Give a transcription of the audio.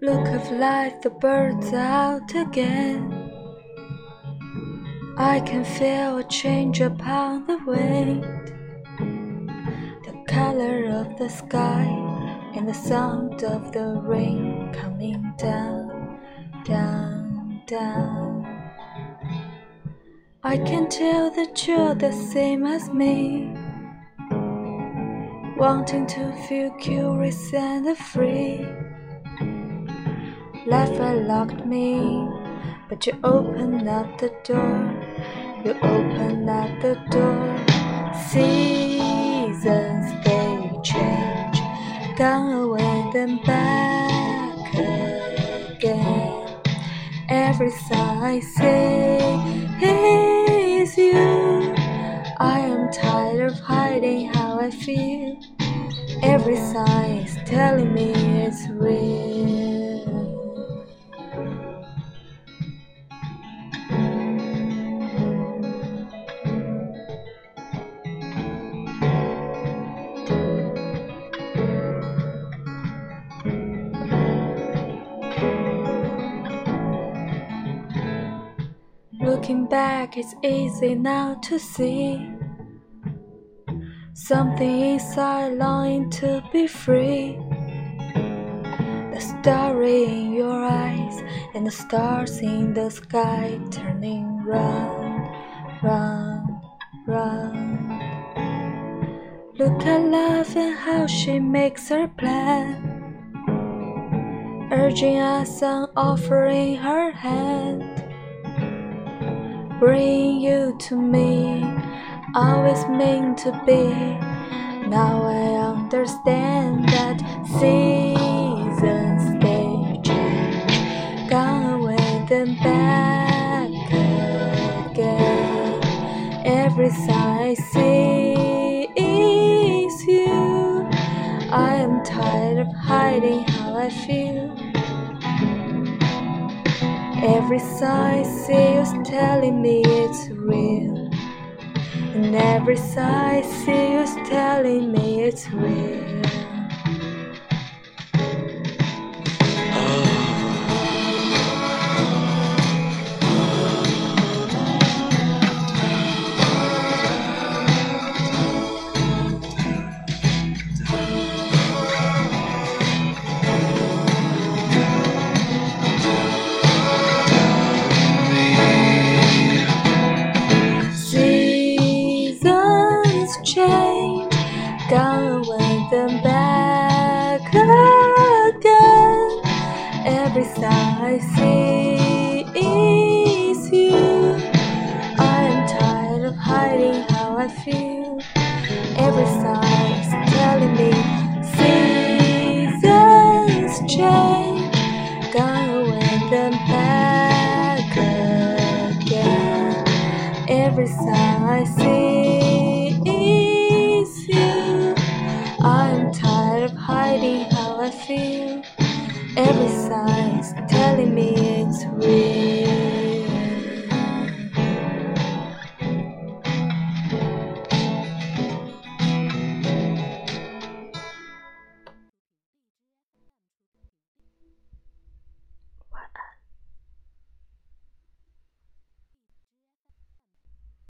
fly the birds out again. I can feel a change upon the wind. The color of the sky and the sound of the rain coming down, down, down. I can tell that you're the same as me, wanting to feel curious and free. Life unlocked me, but you opened up the door. You opened up the door. Seasons they change, gone away then back again. Every sigh I say is you. I am tired of hiding how I feel. Every sign is telling me it's real. Looking back, it's easy now to see something inside longing to be free. The story in your eyes and the stars in the sky turning round, round, round. Look at love and how she makes her plan, urging us on offering her hand bring you to me, always meant to be. Now I understand that seasons Every sign I see is telling me it's real. And every sign I see is telling me it's real. Then back again. Every sign I see is you. I am tired of hiding how I feel. Every sign is telling me seasons change, gone away then back again. Every sign I see hiding how I feel. Every sign is telling me it's real.